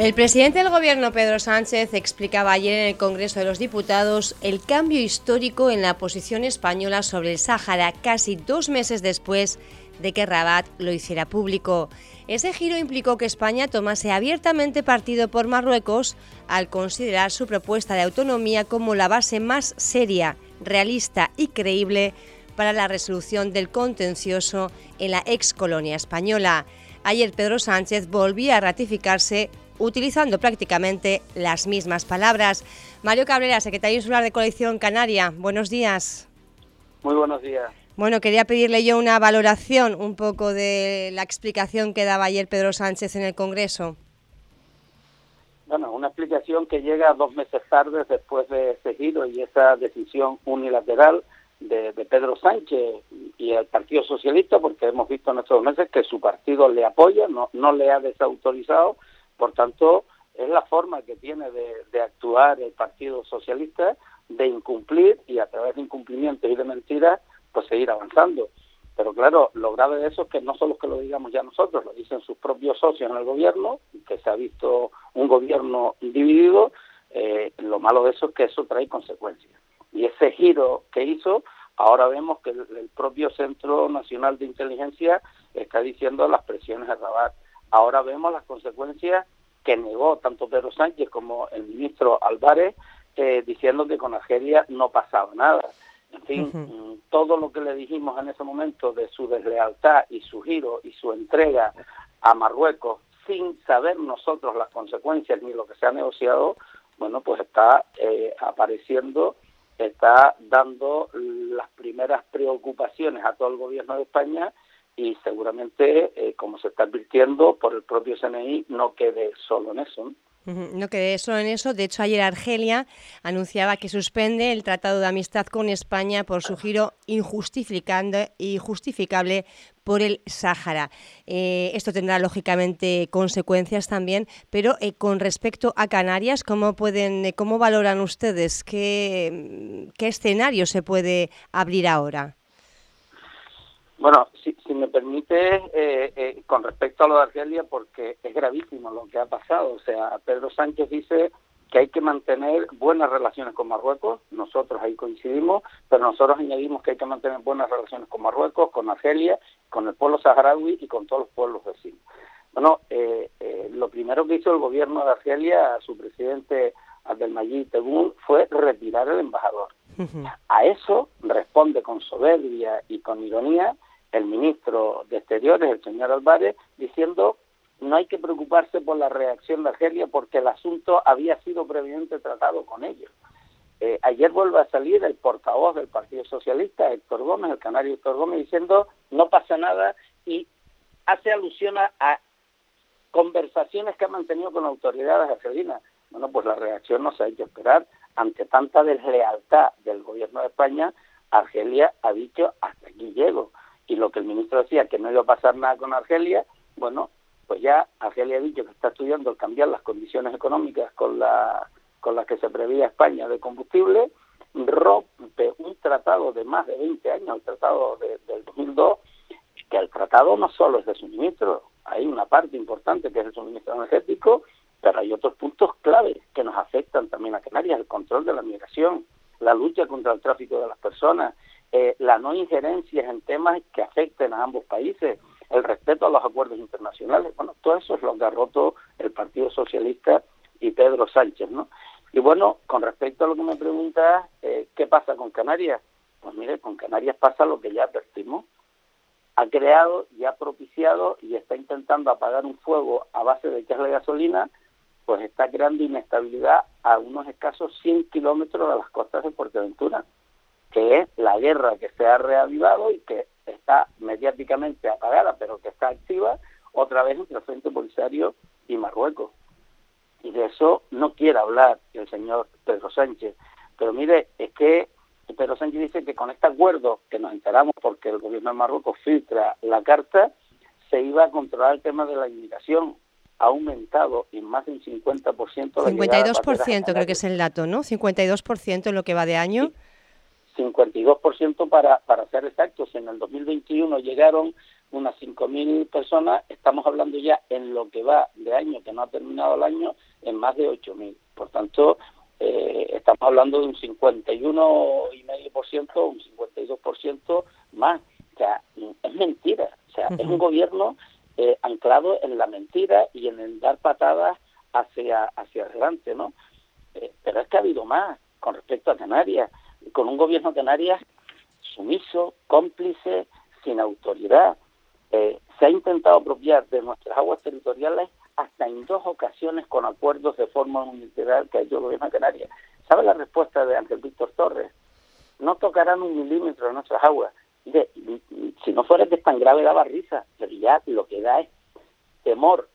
El presidente del gobierno, Pedro Sánchez, explicaba ayer en el Congreso de los Diputados el cambio histórico en la posición española sobre el Sáhara casi dos meses después de que Rabat lo hiciera público. Ese giro implicó que España tomase abiertamente partido por Marruecos al considerar su propuesta de autonomía como la base más seria, realista y creíble para la resolución del contencioso en la ex colonia española. Ayer Pedro Sánchez volvía a ratificarse utilizando prácticamente las mismas palabras. Mario Cabrera, secretario insular de Colección Canaria, buenos días. Muy buenos días. Bueno, quería pedirle yo una valoración un poco de la explicación que daba ayer Pedro Sánchez en el Congreso. Bueno, una explicación que llega dos meses tarde después de ese giro y esa decisión unilateral de, Pedro Sánchez y el Partido Socialista, porque hemos visto en estos meses que su partido le apoya, no, no le ha desautorizado por tanto, es la forma que tiene de, actuar el Partido Socialista de incumplir y a través de incumplimientos y de mentiras, pues seguir avanzando. Pero claro, lo grave de eso es que no solo es que lo digamos ya nosotros, lo dicen sus propios socios en el gobierno, que se ha visto un gobierno dividido, eh, lo malo de eso es que eso trae consecuencias. Y ese giro que hizo, ahora vemos que el, propio Centro Nacional de Inteligencia está diciendo las presiones de Rabat Ahora vemos las consecuencias que negó tanto Pedro Sánchez como el ministro Álvarez, eh, diciendo que con Argelia no pasaba nada. En fin, mm, todo lo que le dijimos en ese momento de su deslealtad y su giro y su entrega a Marruecos sin saber nosotros las consecuencias ni lo que se ha negociado, bueno, pues está eh, apareciendo, está dando las primeras preocupaciones a todo el gobierno de España y seguramente, eh, como se está advirtiendo por el propio CNI, no quede solo en eso. ¿no? quede solo en eso. De hecho, ayer Argelia anunciaba que suspende el Tratado de Amistad con España por su giro injustificable por el Sáhara. Eh, esto tendrá lógicamente consecuencias también, pero eh, con respecto a Canarias, ¿cómo pueden, cómo valoran ustedes qué, qué escenario se puede abrir ahora? Bueno, si, me permite, eh, eh, con respecto a lo de Argelia, porque es gravísimo lo que ha pasado. O sea, Pedro Sánchez dice que hay que mantener buenas relaciones con Marruecos, nosotros ahí coincidimos, pero nosotros añadimos que hay que mantener buenas relaciones con Marruecos, con Argelia, con el pueblo saharaui y con todos los pueblos vecinos. Bueno, eh, lo primero que hizo el gobierno de Argelia, su presidente Abdelmajid Tebboune, fue retirar el embajador. A eso responde con soberbia y con ironía el ministro de Exteriores, el señor Álvarez, diciendo no hay que preocuparse por la reacción de Argelia porque el asunto había sido previamente tratado con ellos. Eh, ayer vuelve a salir el portavoz del Partido Socialista, Héctor Gómez, el canario Héctor Gómez, diciendo no pasa nada y hace alusión a, conversaciones que ha mantenido con autoridades argelinas. Bueno, pues la reacción no se ha hecho esperar. Ante tanta deslealtad del gobierno de España, Argelia ha dicho hasta aquí llego y lo que el ministro decía, que no iba a pasar nada con Argelia, bueno, pues ya Argelia ha dicho que está estudiando cambiar las condiciones económicas con, la, con las que se prevía España de combustible, rompe un tratado de más de 20 años, el tratado del 2002, que el tratado no solo es de suministro, hay una parte importante que es el suministro energético, pero hay otros puntos claves que nos afectan también a Canarias, el control de la migración, la lucha contra el tráfico de las personas, eh, la no injerencia en temas que afecten a ambos países, el respeto a los acuerdos internacionales. Bueno, todo eso es lo que ha roto el Partido Socialista y Pedro Sánchez, ¿no? Y bueno, con respecto a lo que me preguntas, eh, ¿qué pasa con Canarias? Pues mire, con Canarias pasa lo que ya advertimos. Ha creado y ha propiciado y está intentando apagar un fuego a base de es la gasolina, pues está creando inestabilidad a unos escasos 100 kilómetros de las costas de Fuerteventura que es la guerra que se ha reavivado y que está mediáticamente apagada, pero que está activa otra vez entre el Frente Polisario y Marruecos. Y de eso no quiere hablar el señor Pedro Sánchez. Pero mire, es que Pedro Sánchez dice que con este acuerdo, que nos enteramos porque el gobierno de Marruecos filtra la carta, se iba a controlar el tema de la inmigración. Ha aumentado en más de un 50% la 52% creo que es el dato, ¿no? 52% en lo que va de año. Sí. 52% para, para ser exactos. En el 2021 llegaron unas 5.000 personas, estamos hablando ya en lo que va de año, que no ha terminado el año, en más de 8.000. Por tanto, eh, estamos hablando de un 51,5%, un 52% más. O sea, es mentira. O sea, es un gobierno eh, anclado en la mentira y en el dar patadas hacia, hacia adelante, ¿no? Eh, pero es que ha habido más con respecto a Canarias, con un gobierno de Canarias sumiso, cómplice, sin autoridad. Eh, se ha intentado apropiar de nuestras aguas territoriales hasta en dos ocasiones con acuerdos de forma unilateral que ha hecho el gobierno de Canarias. ¿Sabe la respuesta de Ángel Víctor Torres? No tocarán un milímetro de nuestras aguas. De, si no fuera que es tan grave daba risa, pero ya lo que da es temor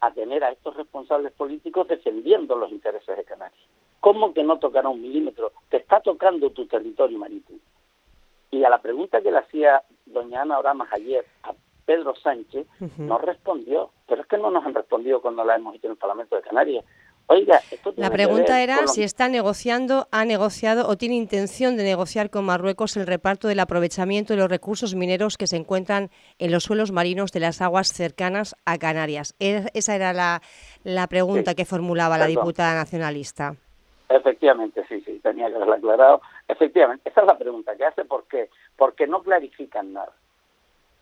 a tener a estos responsables políticos defendiendo los intereses de Canarias. ¿Cómo que no tocará un milímetro? Te está tocando tu territorio marítimo. Y a la pregunta que le hacía doña Ana Oramas ayer a Pedro Sánchez, no respondió. Pero es que no nos han respondido cuando la hemos hecho en el Parlamento de Canarias. Oiga, la pregunta era si está negociando, ha negociado o tiene intención de negociar con Marruecos el reparto del aprovechamiento de los recursos mineros que se encuentran en los suelos marinos de las aguas cercanas a Canarias. E, esa era la, la pregunta que formulaba la diputada nacionalista. Efectivamente, sí, sí, tenía que haberlo aclarado. Efectivamente, esa es la pregunta que hace, ¿por qué? Porque no clarifican nada.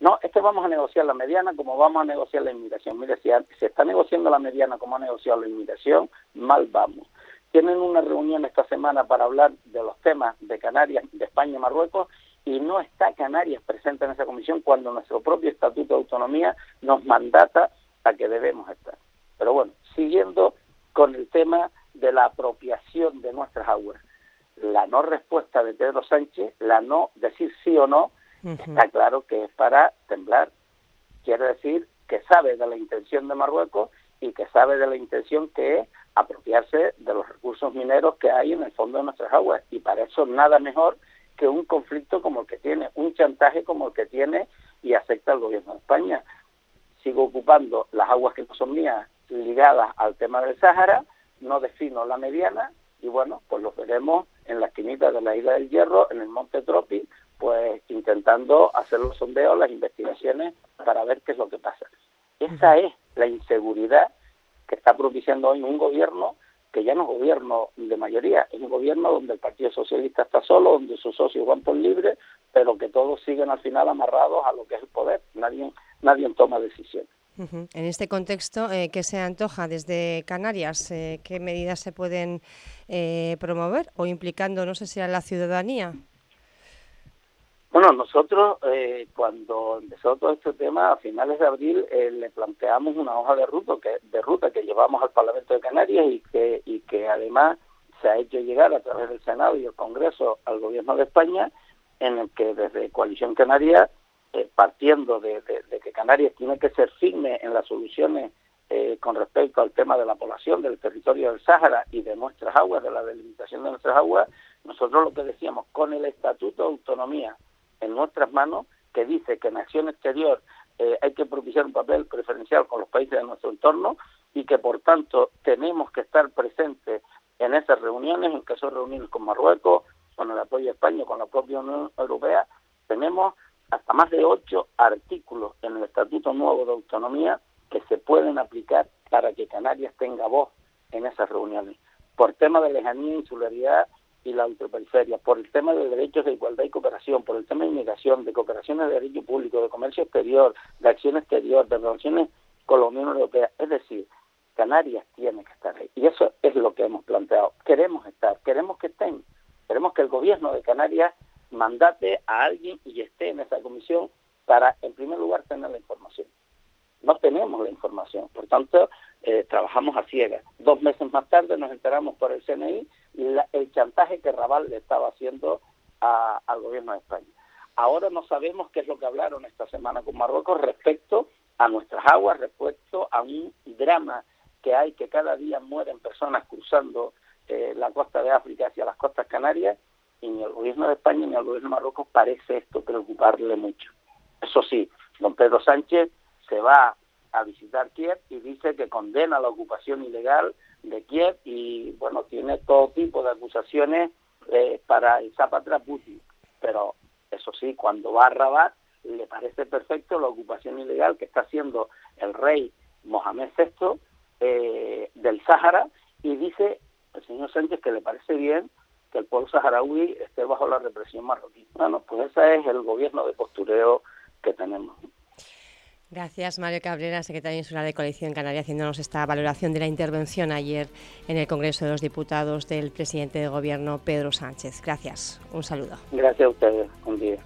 No, es vamos a negociar la mediana como vamos a negociar la inmigración. Mire, si se está negociando la mediana como ha negociado la inmigración, mal vamos. Tienen una reunión esta semana para hablar de los temas de Canarias, de España y Marruecos, y no está Canarias presente en esa comisión cuando nuestro propio Estatuto de Autonomía nos mandata a que debemos estar. Pero bueno, siguiendo con el tema de la apropiación de nuestras aguas. La no respuesta de Pedro Sánchez, la no decir sí o no, está claro que es para temblar. Quiere decir que sabe de la intención de Marruecos y que sabe de la intención que es apropiarse de los recursos mineros que hay en el fondo de nuestras aguas. Y para eso nada mejor que un conflicto como el que tiene, un chantaje como el que tiene y acepta el gobierno de España. Sigo ocupando las aguas que no son mías ligadas al tema del Sáhara, no defino la mediana y bueno, pues lo veremos en la esquinita de la isla del Hierro, en el monte Tropi, pues intentando hacer los sondeos, las investigaciones para ver qué es lo que pasa. Esa es la inseguridad que está propiciando hoy un gobierno que ya no es gobierno de mayoría, es un gobierno donde el Partido Socialista está solo, donde sus socios van por libre, pero que todos siguen al final amarrados a lo que es el poder. Nadie, nadie toma decisiones. En este contexto, eh, ¿qué se antoja desde Canarias? Eh, ¿Qué medidas se pueden eh, promover o implicando, no sé si a la ciudadanía? Bueno, nosotros cuando empezó todo este tema a finales de abril le planteamos una hoja de ruta que de ruta que llevamos al Parlamento de Canarias y que y que además se ha hecho llegar a través del Senado y el Congreso al Gobierno de España en el que desde Coalición Canaria eh, partiendo de, que Canarias tiene que ser firme en las soluciones eh, con respecto al tema de la población del territorio del Sáhara y de nuestras aguas, de la delimitación de nuestras aguas, nosotros lo que decíamos, con el Estatuto de Autonomía en nuestras manos, que dice que en acción exterior eh, hay que propiciar un papel preferencial con los países de nuestro entorno y que por tanto tenemos que estar presentes en esas reuniones, en caso de reuniones con Marruecos, con el apoyo de España, con la propia Unión Europea, tenemos hasta más de ocho artículos en el Estatuto Nuevo de Autonomía que se pueden aplicar para que Canarias tenga voz en esas reuniones, por tema de lejanía, insularidad y la ultraperiferia, por el tema de derechos de igualdad y cooperación, por el tema de inmigración, de cooperaciones de derecho público, de comercio exterior, de acción exterior, de relaciones con la Unión Europea. Es decir, Canarias tiene que estar ahí. Y eso es lo que hemos planteado. Queremos estar, queremos que estén, queremos que el gobierno de Canarias mandate a alguien y esté esa comisión para, en primer lugar, tener la información. No tenemos la información, por tanto, eh, trabajamos a ciegas. Dos meses más tarde nos enteramos por el CNI el chantaje que Raval le estaba haciendo al gobierno de España. Ahora no sabemos qué es lo que hablaron esta semana con Marruecos respecto a nuestras aguas, respecto a un drama que hay, que cada día mueren personas cruzando eh, la costa de África hacia las costas canarias y ni al gobierno de España ni al gobierno de Marruecos parece esto preocuparle mucho. Eso sí, don Pedro Sánchez se va a visitar Kiev y dice que condena la ocupación ilegal de Kiev y, bueno, tiene todo tipo de acusaciones eh, para el Zapatra Putin. Pero, eso sí, cuando va a Rabat, le parece perfecto la ocupación ilegal que está haciendo el rey Mohamed VI eh, del Sáhara y dice el señor Sánchez que le parece bien que el pueblo saharaui esté bajo la represión marroquí. Bueno, pues ese es el gobierno de postureo que tenemos. Gracias, Mario Cabrera, secretario insular de Coalición Canaria, haciéndonos esta valoración de la intervención ayer en el Congreso de los Diputados del presidente de Gobierno, Pedro Sánchez. Gracias. Un saludo. Gracias a ustedes. Un día.